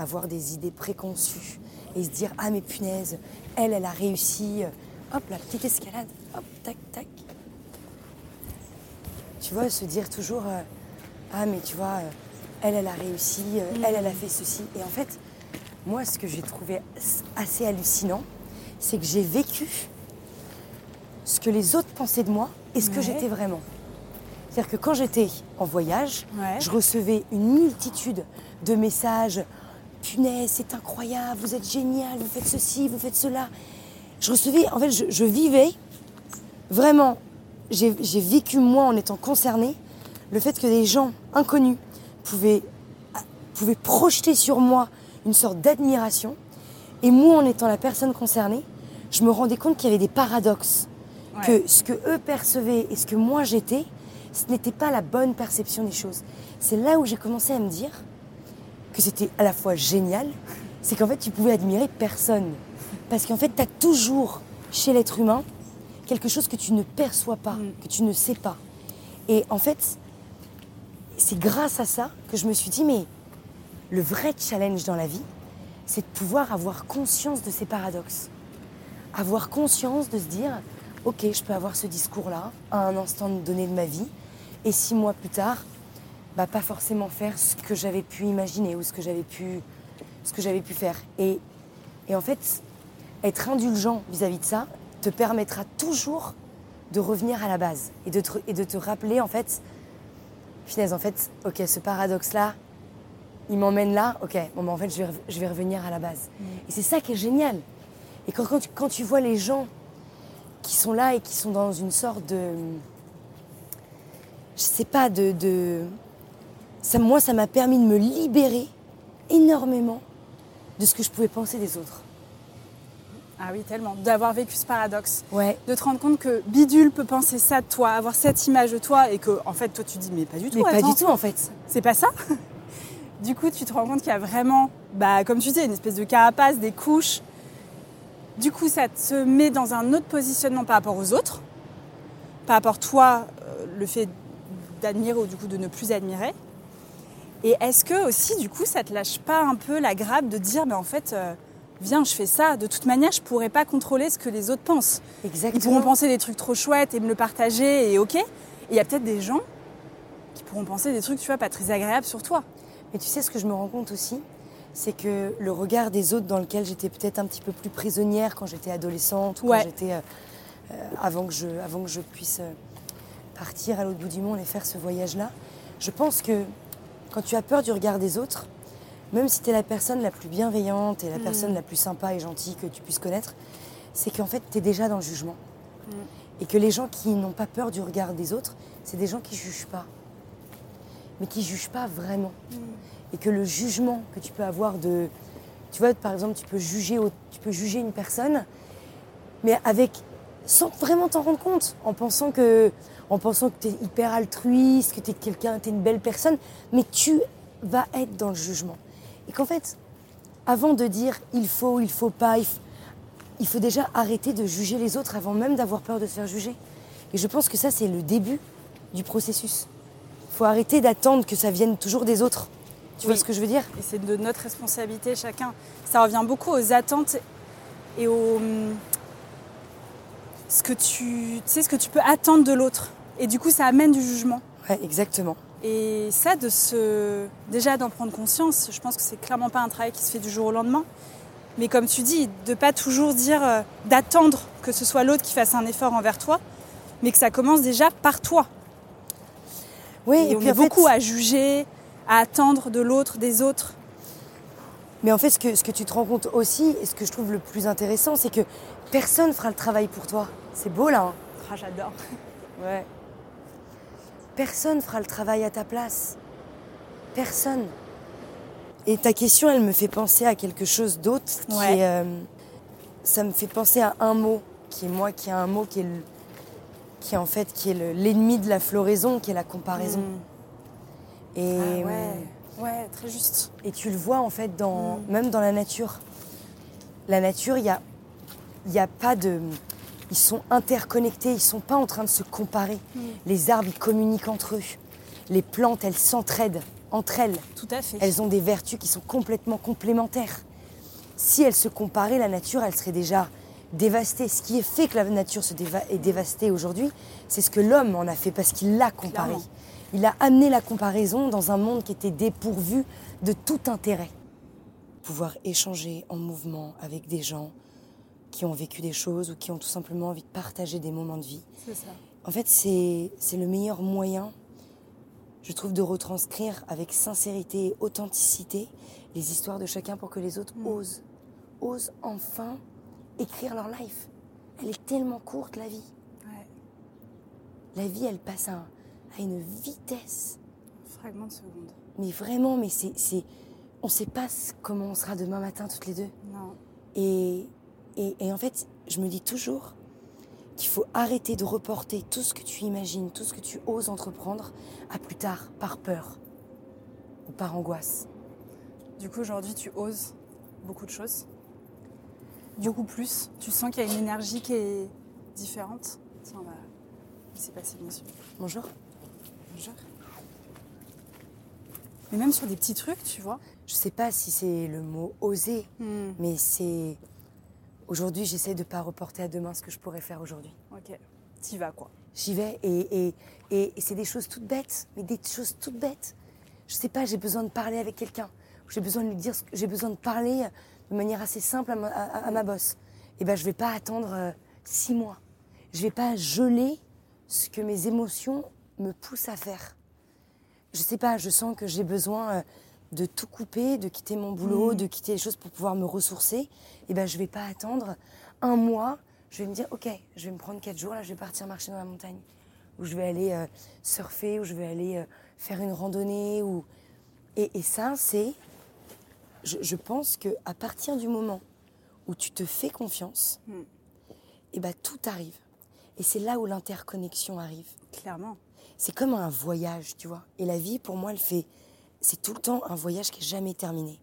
avoir des idées préconçues et se dire ah mais punaise, elle, elle a réussi. Hop, la petite escalade, hop, tac, tac. Tu vois, se dire toujours euh, ah mais tu vois, euh, elle, elle a réussi, euh, elle, elle a mm. fait ceci. Et en fait, moi, ce que j'ai trouvé assez hallucinant, c'est que j'ai vécu ce que les autres pensaient de moi et ce que j'étais vraiment. C'est-à-dire que quand j'étais en voyage, je recevais une multitude de messages. Punaise, c'est incroyable, vous êtes génial, vous faites ceci, vous faites cela. Je recevais, en fait, je, vivais vraiment, j'ai vécu moi en étant concernée, le fait que des gens inconnus pouvaient, pouvaient projeter sur moi une sorte d'admiration. Et moi, en étant la personne concernée, je me rendais compte qu'il y avait des paradoxes. Que ce que eux percevaient et ce que moi j'étais, ce n'était pas la bonne perception des choses. C'est là où j'ai commencé à me dire que c'était à la fois génial, c'est qu'en fait tu pouvais admirer personne. Parce qu'en fait tu as toujours chez l'être humain quelque chose que tu ne perçois pas, mm. que tu ne sais pas. Et en fait, c'est grâce à ça que je me suis dit, mais le vrai challenge dans la vie, c'est de pouvoir avoir conscience de ces paradoxes. Avoir conscience de se dire, ok, je peux avoir ce discours-là à un instant donné de ma vie, et six mois plus tard, bah, pas forcément faire ce que j'avais pu imaginer ou ce que j'avais pu, ce que j'avais pu faire. Et, et en fait, être indulgent vis-à-vis de ça te permettra toujours de revenir à la base et de te, et de te rappeler, en fait, finesse, en fait, ok, ce paradoxe-là, il m'emmène là, ok, bon, ben, en fait, je vais, je vais, revenir à la base. Mm. Et c'est ça qui est génial. Et quand, quand, tu, quand, tu, vois les gens qui sont là et qui sont dans une sorte de. Je sais pas, de. de ça, moi, ça m'a permis de me libérer énormément de ce que je pouvais penser des autres. Ah oui, tellement. D'avoir vécu ce paradoxe. Ouais. De te rendre compte que Bidule peut penser ça de toi, avoir cette image de toi, et que, en fait, toi, tu dis, mais pas du tout. Mais pas du tout, en fait. C'est pas ça du coup, tu te rends compte qu'il y a vraiment, bah, comme tu dis, une espèce de carapace, des couches. Du coup, ça te met dans un autre positionnement par rapport aux autres, par rapport à toi, euh, le fait d'admirer ou du coup de ne plus admirer. Et est-ce que aussi, du coup, ça te lâche pas un peu la grappe de dire, mais en fait, euh, viens, je fais ça. De toute manière, je pourrais pas contrôler ce que les autres pensent. Exactement. Ils pourront penser des trucs trop chouettes et me le partager et ok. Et il y a peut-être des gens qui pourront penser des trucs, tu vois, pas très agréables sur toi. Mais tu sais ce que je me rends compte aussi c'est que le regard des autres dans lequel j'étais peut-être un petit peu plus prisonnière quand j'étais adolescente ou Ouais. quand j'étais euh, euh, avant que je avant que je puisse partir à l'autre bout du monde et faire ce voyage-là. Je pense que quand tu as peur du regard des autres, même si tu es la personne la plus bienveillante et la personne la plus sympa et gentille que tu puisses connaître, c'est qu'en fait tu es déjà dans le jugement. Et que les gens qui n'ont pas peur du regard des autres, c'est des gens qui jugent pas. Mais qui jugent pas vraiment et que le jugement que tu peux avoir de tu vois par exemple tu peux juger tu peux juger une personne mais avec sans vraiment t'en rendre compte en pensant que en pensant que tu es hyper altruiste que tu es quelqu'un tu es une belle personne mais tu vas être dans le jugement. Et qu'en fait avant de dire il faut il faut pas il, faut déjà arrêter de juger les autres avant même d'avoir peur de se faire juger. Et je pense que ça c'est le début du processus. Il faut arrêter d'attendre que ça vienne toujours des autres. Tu vois ce que je veux dire? Et c'est de notre responsabilité chacun. Ça revient beaucoup aux attentes et au hum, ce que tu, tu sais ce que tu peux attendre de l'autre. Et du coup, ça amène du jugement. Ouais, exactement. Et ça, de se déjà d'en prendre conscience, je pense que c'est clairement pas un travail qui se fait du jour au lendemain. Mais comme tu dis, de pas toujours dire euh, d'attendre que ce soit l'autre qui fasse un effort envers toi, mais que ça commence déjà par toi. Oui, Et, et, on est fait- beaucoup à juger, à attendre de l'autre, des autres. Mais en fait, ce que, ce que tu te rends compte aussi, et ce que je trouve le plus intéressant, c'est que personne fera le travail pour toi. C'est beau là. hein Ah, j'adore. ouais. Personne fera le travail à ta place. Personne. Et ta question, elle me fait penser à quelque chose d'autre. qui Ouais. est, euh, ça me fait penser à un mot, qui est moi, qui a un mot qui est, le- qui est en fait qui est le- l'ennemi de la floraison, qui est la comparaison. Et, Ah euh, ouais, ouais, très juste. Et tu le vois en fait dans, Mm. même dans la nature. La nature, il n'y a, il y a pas de. Ils sont interconnectés, ils sont pas en train de se comparer. Les arbres, ils communiquent entre eux. Les plantes, elles s'entraident entre elles. Tout à fait. Elles ont des vertus qui sont complètement complémentaires. Si elles se comparaient, la nature, elle serait déjà dévastée. Ce qui est fait que la nature se déva- est dévastée aujourd'hui, c'est ce que l'homme en a fait parce qu'il l'a comparé. Clairement. Il a amené la comparaison dans un monde qui était dépourvu de tout intérêt. Pouvoir échanger en mouvement avec des gens qui ont vécu des choses ou qui ont tout simplement envie de partager des moments de vie. C'est ça. En fait, c'est c'est le meilleur moyen, je trouve, de retranscrire avec sincérité et authenticité les histoires de chacun pour que les autres osent, osent enfin écrire leur life. Elle est tellement courte, la vie. Ouais. La vie, elle passe à, à une vitesse. Fragment de seconde. Mais vraiment, mais c'est, c'est, on ne sait pas comment on sera demain matin toutes les deux. Non. Et, et, et en fait, je me dis toujours qu'il faut arrêter de reporter tout ce que tu imagines, tout ce que tu oses entreprendre à plus tard, par peur ou par angoisse. Du coup, aujourd'hui, tu oses beaucoup de choses. Beaucoup plus. Tu sens qu'il y a une énergie qui est différente. Tiens, le monsieur. Bonjour. Bonjour. Mais même sur des petits trucs, tu vois. Je sais pas si c'est le mot oser, Hmm. mais c'est. Aujourd'hui, j'essaie de pas reporter à demain ce que je pourrais faire aujourd'hui. Ok. T'y vas, quoi. J'y vais et, et, et, et c'est des choses toutes bêtes, mais des choses toutes bêtes. Je sais pas, j'ai besoin de parler avec quelqu'un. J'ai besoin de lui dire, j'ai besoin de parler de manière assez simple à ma, à- à ma boss. Et ben, je vais pas attendre euh, six mois. Je vais pas geler ce que mes émotions me poussent à faire. Je sais pas, je sens que j'ai besoin euh, de tout couper, de quitter mon boulot, de quitter les choses pour pouvoir me ressourcer. Et ben, je vais pas attendre un mois. Je vais me dire, ok, je vais me prendre quatre jours, là, je vais partir marcher dans la montagne. Ou je vais aller euh, surfer, ou je vais aller euh, faire une randonnée. Ou... Et, et ça, c'est. Je, je pense qu'à partir du moment où tu te fais confiance, Hmm. et ben, tout arrive. Et c'est là où l'interconnexion arrive. Clairement. C'est comme un voyage, tu vois. Et la vie, pour moi, elle fait. C'est tout le temps un voyage qui est jamais terminé.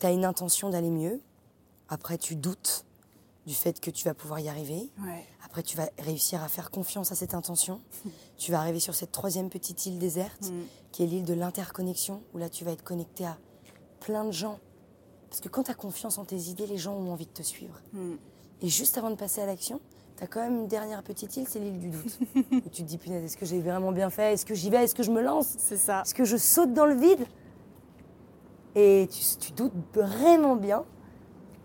Tu as une intention d'aller mieux. Après, tu doutes du fait que tu vas pouvoir y arriver. Ouais. Après, tu vas réussir à faire confiance à cette intention. tu vas arriver sur cette troisième petite île déserte, Mm. qui est l'île de l'interconnexion, où là, tu vas être connecté à plein de gens. Parce que quand tu as confiance en tes idées, les gens ont envie de te suivre. Hmm. Et juste avant de passer à l'action, tu as quand même une dernière petite île, c'est l'île du doute. où tu te dis, punaise, est-ce que j'ai vraiment bien fait? Est-ce que j'y vais? Est-ce que je me lance? C'est ça. Est-ce que je saute dans le vide? Et tu, tu doutes vraiment bien.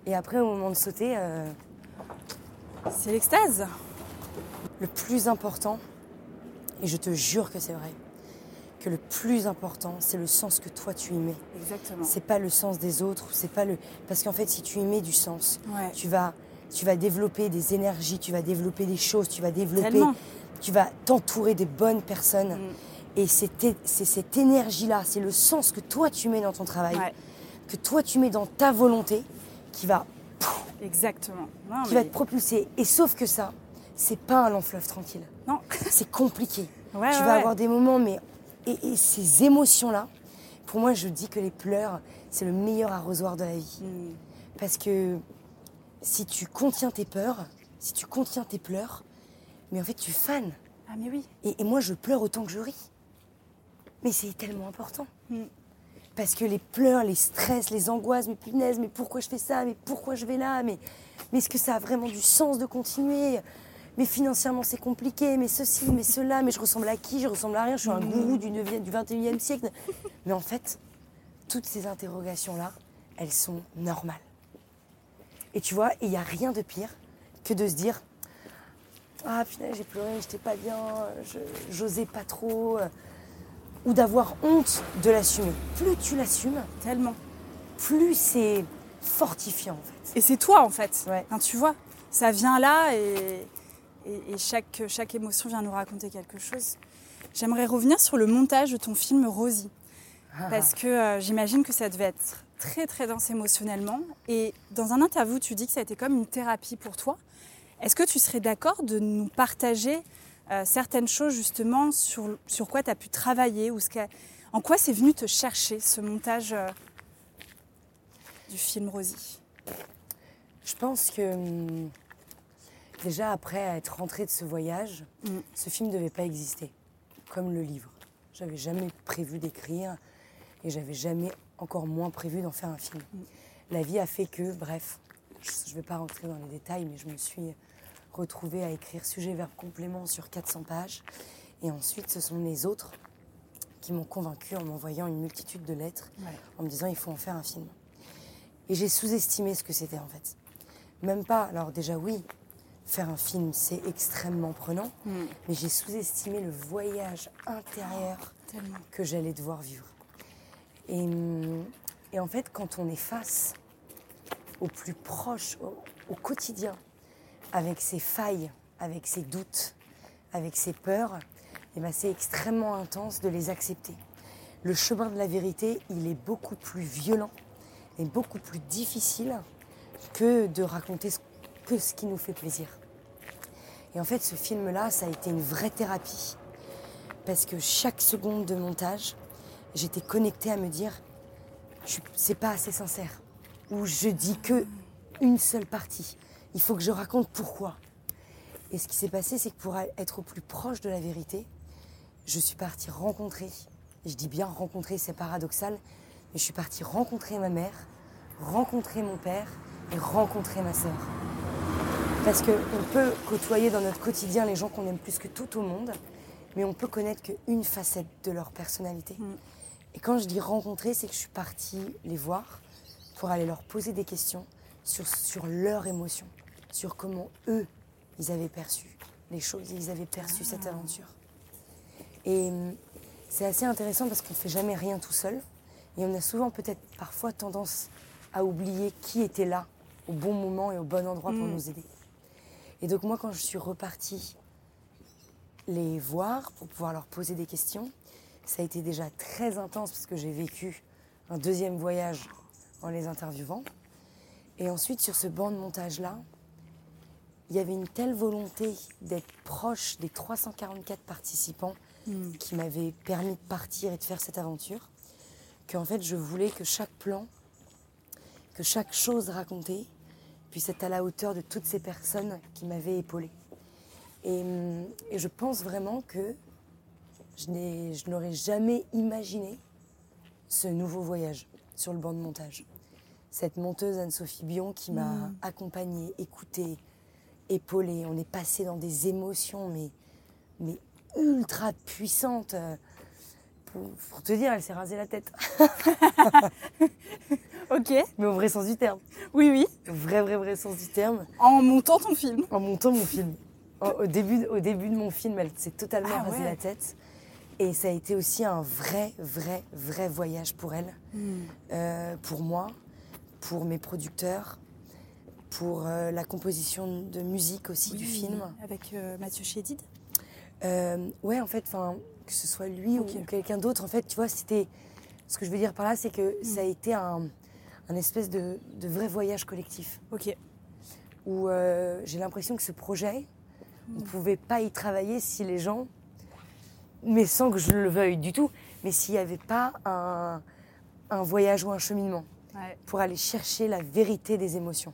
Et après, au moment de sauter, euh, C'est l'extase. le plus important, et je te jure que c'est vrai, que le plus important, c'est le sens que toi tu y mets. Exactement. C'est pas le sens des autres, c'est pas le. Parce qu'en fait, si tu y mets du sens, Ouais. tu vas, tu vas développer des énergies, tu vas développer des choses, tu vas développer, Tellement. tu vas t'entourer des bonnes personnes. Mm. Et c'est cette énergie-là, c'est le sens que toi tu mets dans ton travail, Ouais. que toi tu mets dans ta volonté, qui va, Exactement. Non, qui mais- va te propulser. Et sauf que ça, c'est pas un long fleuve tranquille. Non. C'est compliqué. Ouais, tu ouais, vas avoir des moments, mais et, et ces émotions-là, pour moi, je dis que les pleurs, c'est le meilleur arrosoir de la vie. Mm. Parce que si tu contiens tes peurs, si tu contiens tes pleurs, mais en fait, tu fanes. Ah mais oui. Et, et moi, je pleure autant que je ris. Mais c'est tellement important. Mm. Parce que les pleurs, les stress, les angoisses, mais punaise, mais pourquoi je fais ça? Mais pourquoi je vais là? Mais, mais est-ce que ça a vraiment du sens de continuer? Mais financièrement, c'est compliqué, mais ceci, mais cela, mais je ressemble à qui? Je ressemble à rien, je suis un gourou du, 9e du 21e siècle. Mais en fait, toutes ces interrogations-là, elles sont normales. Et tu vois, il n'y a rien de pire que de se dire Ah, punaise, j'ai pleuré, j'étais pas bien, je- j'osais pas trop. Ou d'avoir honte de l'assumer. Plus tu l'assumes, Tellement. plus c'est fortifiant en fait. Et c'est toi en fait. Ouais. Tu vois, ça vient là et, et- et chaque, chaque émotion vient nous raconter quelque chose. J'aimerais revenir sur le montage de ton film Rosie. Parce que euh, j'imagine que ça devait être très très dense émotionnellement. Et dans un interview, tu dis que ça a été comme une thérapie pour toi. Est-ce que tu serais d'accord de nous partager euh, certaines choses justement sur, sur quoi tu as pu travailler ou ce en quoi c'est venu te chercher ce montage euh, du film Rosie? Je pense que hum, déjà après être rentrée de ce voyage, Mm. ce film ne devait pas exister, comme le livre. J'avais jamais prévu d'écrire et j'avais jamais encore moins prévu d'en faire un film. La vie a fait que, bref, je ne vais pas rentrer dans les détails, mais je me suis retrouvée à écrire sujet, verbe, complément sur 400 pages. Et ensuite, ce sont les autres qui m'ont convaincue en m'envoyant une multitude de lettres, Ouais. en me disant il faut en faire un film. Et j'ai sous-estimé ce que c'était en fait. Même pas, alors déjà oui, faire un film c'est extrêmement prenant, Mm. mais j'ai sous-estimé le voyage intérieur Tellement. que j'allais devoir vivre. Et, hum, et en fait, quand on est face au plus proche, au, quotidien, avec ses failles, avec ses doutes, avec ses peurs, eh ben, c'est extrêmement intense de les accepter. Le chemin de la vérité, il est beaucoup plus violent et beaucoup plus difficile que de raconter que ce qui nous fait plaisir. Et en fait, ce film-là, ça a été une vraie thérapie parce que chaque seconde de montage, j'étais connectée à me dire, c'est pas assez sincère, ou je dis que une seule partie. Il faut que je raconte pourquoi. Et ce qui s'est passé, c'est que pour être au plus proche de la vérité, je suis partie rencontrer, je dis bien rencontrer, c'est paradoxal, mais je suis partie rencontrer ma mère, rencontrer mon père et rencontrer ma sœur. Parce qu'on peut côtoyer dans notre quotidien les gens qu'on aime plus que tout au monde, mais on peut connaître qu'une facette de leur personnalité. Et quand je dis rencontrer, c'est que je suis partie les voir pour aller leur poser des questions sur, sur leurs émotions, sur comment eux, ils avaient perçu les choses, ils avaient perçu cette aventure. Et hum, c'est assez intéressant parce qu'on ne fait jamais rien tout seul. Et on a souvent peut-être parfois tendance à oublier qui était là au bon moment et au bon endroit pour Mm. nous aider. Et donc moi, quand je suis repartie les voir pour pouvoir leur poser des questions, ça a été déjà très intense parce que j'ai vécu un deuxième voyage en les interviewant. Et ensuite, sur ce banc de montage-là, il y avait une telle volonté d'être proche des 344 participants qui m'avait permis de partir et de faire cette aventure, qu'en fait, je voulais que chaque plan, que chaque chose racontée puisse être à la hauteur de toutes ces personnes qui m'avaient épaulée. Et, hum, et je pense vraiment que je n'ai- je n'aurais jamais imaginé ce nouveau voyage sur le banc de montage. Cette monteuse Anne-Sophie Bion qui m'a accompagnée, écoutée, épaulée. On est passé dans des émotions, mais, mais ultra puissantes. Pour, pour te dire, elle s'est rasée la tête. Ok. Mais au vrai sens du terme. Oui, oui. Au vrai, vrai, vrai sens du terme. En montant ton film. En montant mon film. Au, au début, au début de mon film, elle s'est totalement Ah rasée ouais. la tête. Et ça a été aussi un vrai, vrai, vrai voyage pour elle. Euh, pour moi, pour mes producteurs, pour euh, la composition de musique aussi du film. Avec euh, Mathieu Chédid. Ouais, en fait, que ce soit lui ou quelqu'un d'autre, en fait, tu vois, c'était. Ce que je veux dire par là, c'est que ça a été un, un espèce de, de vrai voyage collectif Ok. où j'ai l'impression que ce projet, on ne pouvait pas y travailler si les gens, mais sans que je le veuille du tout, mais s'il n'y avait pas un, un voyage ou un cheminement Ouais. pour aller chercher la vérité des émotions.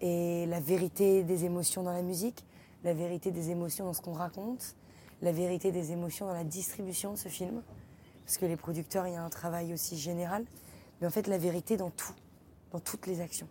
Et la vérité des émotions dans la musique, la vérité des émotions dans ce qu'on raconte, la vérité des émotions dans la distribution de ce film. Parce que les producteurs, il y a un travail aussi général. Mais en fait, la vérité dans tout, dans toutes les actions.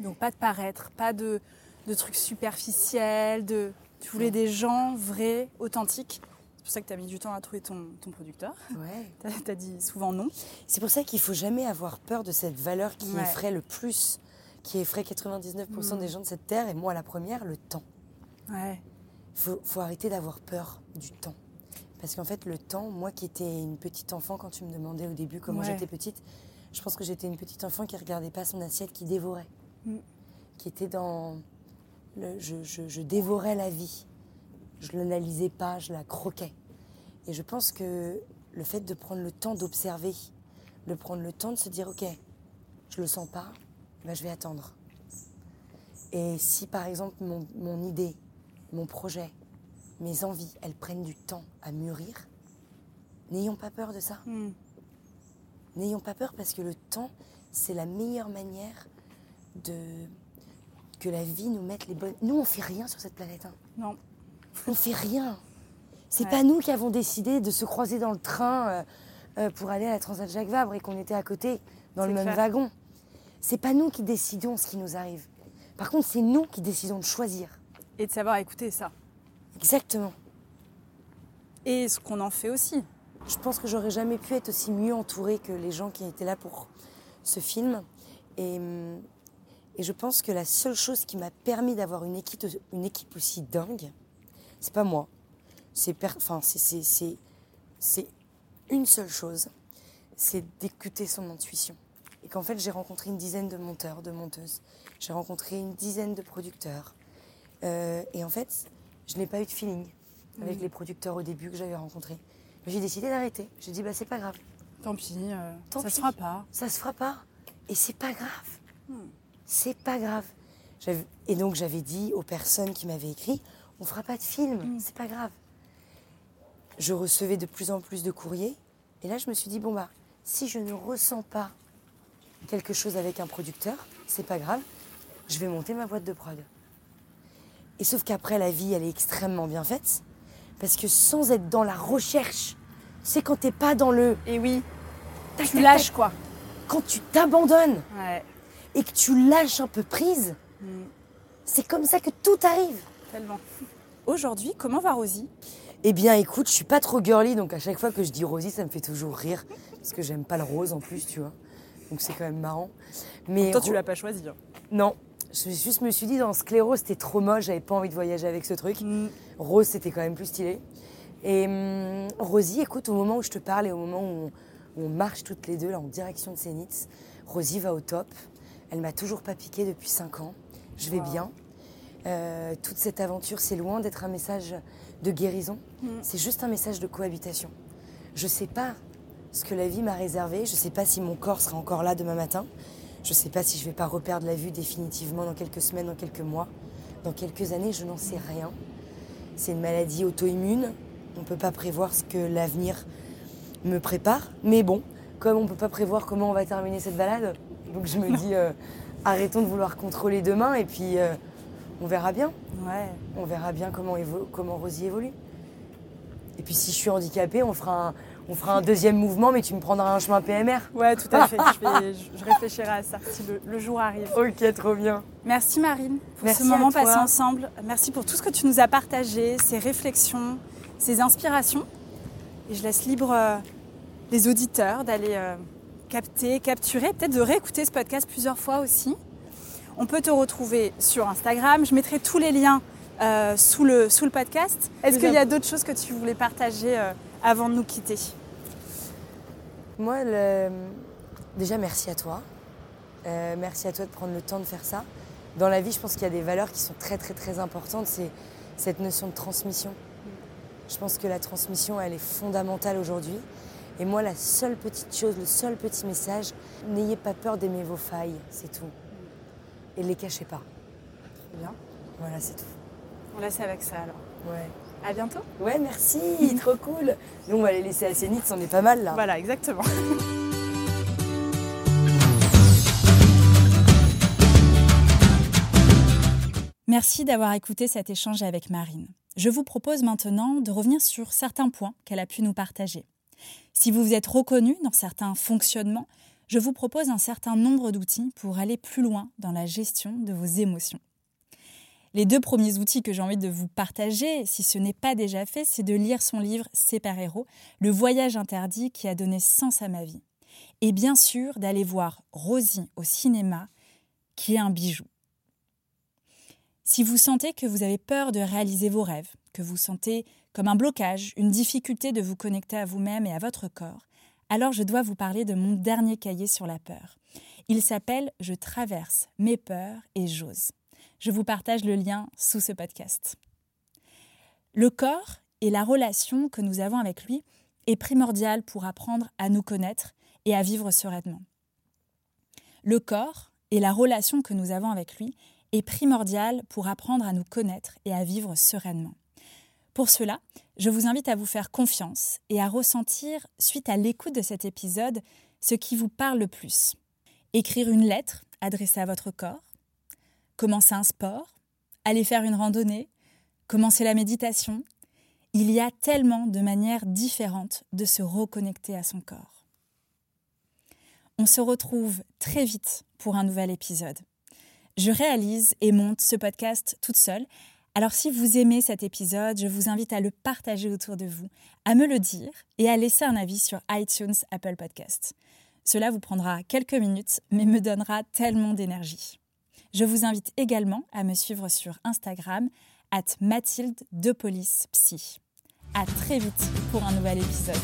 Donc pas de paraître, pas de, de trucs superficiels, de... Tu voulais des gens vrais, authentiques. C'est pour ça que tu as mis du temps à trouver ton, ton producteur. Ouais. Tu as, dit souvent non. C'est pour ça qu'il faut jamais avoir peur de cette valeur qui Ouais. effraie le plus, qui effraie 99% des gens de cette terre, et moi la première, le temps. Ouais. Il faut, faut arrêter d'avoir peur du temps. Parce qu'en fait, le temps, moi qui étais une petite enfant, quand tu me demandais au début comment Ouais. j'étais petite, je pense que j'étais une petite enfant qui regardait pas son assiette, qui dévorait. Mm. Qui était dans. Le, je, je- je dévorais la vie. Je l'analysais pas, je la croquais. Et je pense que le fait de prendre le temps d'observer, de prendre le temps de se dire, ok, je le sens pas, ben je vais attendre. Et si par exemple mon, mon idée, mon projet, mes envies, elles prennent du temps à mûrir, n'ayons pas peur de ça. Hmm. N'ayons pas peur parce que le temps, c'est la meilleure manière de que la vie nous mette les bonnes. Nous, on fait rien sur cette planète. hein. Non. On fait rien. C'est Ouais. pas nous qui avons décidé de se croiser dans le train euh, euh, pour aller à la Transat Jacques Vabre et qu'on était à côté dans le même wagon. C'est pas nous qui décidons ce qui nous arrive. Par contre, c'est nous qui décidons de choisir. Et de savoir écouter ça. Exactement. Et ce qu'on en fait aussi. Je pense que j'aurais jamais pu être aussi mieux entourée que les gens qui étaient là pour ce film. Et, hum, et je pense que la seule chose qui m'a permis d'avoir une équipe, une équipe aussi dingue, c'est pas moi. C'est enfin, une seule chose, c'est d'écouter son intuition. Et qu'en fait, j'ai rencontré une dizaine de monteurs, de monteuses. J'ai rencontré une dizaine de producteurs. Euh, et en fait, je n'ai pas eu de feeling avec les producteurs au début que j'avais rencontrés. J'ai décidé d'arrêter. J'ai dit, bah, c'est pas grave. Tant pis, euh, Tant ça pis. se fera pas. Ça se fera pas. Et c'est pas grave. C'est pas grave. Et donc, j'avais dit aux personnes qui m'avaient écrit, on fera pas de film, c'est pas grave. Je recevais de plus en plus de courriers. Et là, je me suis dit, bon, bah, si je ne ressens pas quelque chose avec un producteur, c'est pas grave, je vais monter ma boîte de prod. Et sauf qu'après, la vie, elle est extrêmement bien faite. Parce que sans être dans la recherche, c'est quand t'es pas dans le. Et oui, tac, tu tac, lâches tac, quoi. Quand tu t'abandonnes Ouais, et que tu lâches un peu prise, c'est comme ça que tout arrive. tellement. Aujourd'hui, comment va Rosie? Eh bien, écoute, je suis pas trop girly, donc à chaque fois que je dis Rosie, ça me fait toujours rire. Parce que j'aime pas le rose en plus, tu vois. Donc c'est quand même marrant. Mais Toi, tu l'as pas choisi. hein. Non. Je juste me suis dit, dans Scléro, c'était trop moche, j'avais pas envie de voyager avec ce truc. Mm. Rose, c'était quand même plus stylé. Et hum, Rosie, écoute, au moment où je te parle et au moment où on, où on marche toutes les deux là, en direction de Sénitz, Rosie va au top. Elle m'a toujours pas piqué depuis 5 ans. Je vais Wow. bien. Euh, toute cette aventure, c'est loin d'être un message de guérison. C'est juste un message de cohabitation. Je sais pas ce que la vie m'a réservé. Je sais pas si mon corps sera encore là demain matin. Je sais pas si je vais pas reperdre la vue définitivement dans quelques semaines, dans quelques mois, dans quelques années. Je n'en sais rien. C'est une maladie auto-immune. On ne peut pas prévoir ce que l'avenir me prépare. Mais bon, comme on ne peut pas prévoir comment on va terminer cette balade, donc je me dis euh, arrêtons de vouloir contrôler demain et puis euh, on verra bien. Ouais. On verra bien comment, comment Rosie évolue. Et puis si je suis handicapée, on fera, un, on fera un deuxième mouvement, mais tu me prendras un chemin PMR. Ouais, tout à fait. je, vais- je- je réfléchirai à ça si le, le jour arrive. Ok, trop bien. Merci Marine pour Merci ce moment passé ensemble. Merci pour tout ce que tu nous as partagé, ces réflexions, ces inspirations. Et je laisse libre euh, les auditeurs d'aller euh, capter, capturer, peut-être de réécouter ce podcast plusieurs fois aussi. On peut te retrouver sur Instagram. Je mettrai tous les liens euh, sous, le, sous le podcast. Est-ce qu'il y a d'autres choses que tu voulais partager avant de nous quitter? Moi, déjà, merci à toi. merci à toi de prendre le temps de faire ça. Dans la vie, je pense qu'il y a des valeurs qui sont très, très, très importantes. C'est cette notion de transmission. Je pense que la transmission, elle est fondamentale aujourd'hui. Et moi, la seule petite chose, le seul petit message, n'ayez pas peur d'aimer vos failles, c'est tout. Et ne les cachez pas. Très bien. Voilà, c'est tout. On laisse avec ça alors. Ouais. À bientôt. Ouais, merci, trop cool. Nous, on va les laisser à Sénith, on est pas mal là. Voilà, exactement. Merci d'avoir écouté cet échange avec Marine. Je vous propose maintenant de revenir sur certains points qu'elle a pu nous partager. Si vous vous êtes reconnu dans certains fonctionnements, je vous propose un certain nombre d'outils pour aller plus loin dans la gestion de vos émotions. Les deux premiers outils que j'ai envie de vous partager, si ce n'est pas déjà fait, c'est de lire son livre Super Héros, le voyage interdit qui a donné sens à ma vie. Et bien sûr d'aller voir Rosie au cinéma, qui est un bijou. Si vous sentez que vous avez peur de réaliser vos rêves, que vous sentez comme un blocage, une difficulté de vous connecter à vous-même et à votre corps, alors je dois vous parler de mon dernier cahier sur la peur. Il s'appelle Je traverse mes peurs et j'ose. Je vous partage le lien sous ce podcast. Le corps et la relation que nous avons avec lui est primordial pour apprendre à nous connaître et à vivre sereinement. Le corps et la relation que nous avons avec lui est primordial pour apprendre à nous connaître et à vivre sereinement. Pour cela, je vous invite à vous faire confiance et à ressentir, suite à l'écoute de cet épisode, ce qui vous parle le plus. Écrire une lettre adressée à votre corps, commencer un sport, aller faire une randonnée, commencer la méditation. Il y a tellement de manières différentes de se reconnecter à son corps. On se retrouve très vite pour un nouvel épisode. Je réalise et monte ce podcast toute seule. Alors si vous aimez cet épisode, je vous invite à le partager autour de vous, à me le dire et à laisser un avis sur iTunes, Apple Podcast. Cela vous prendra quelques minutes, mais me donnera tellement d'énergie. Je vous invite également à me suivre sur Instagram, at Mathilde de. À très vite pour un nouvel épisode.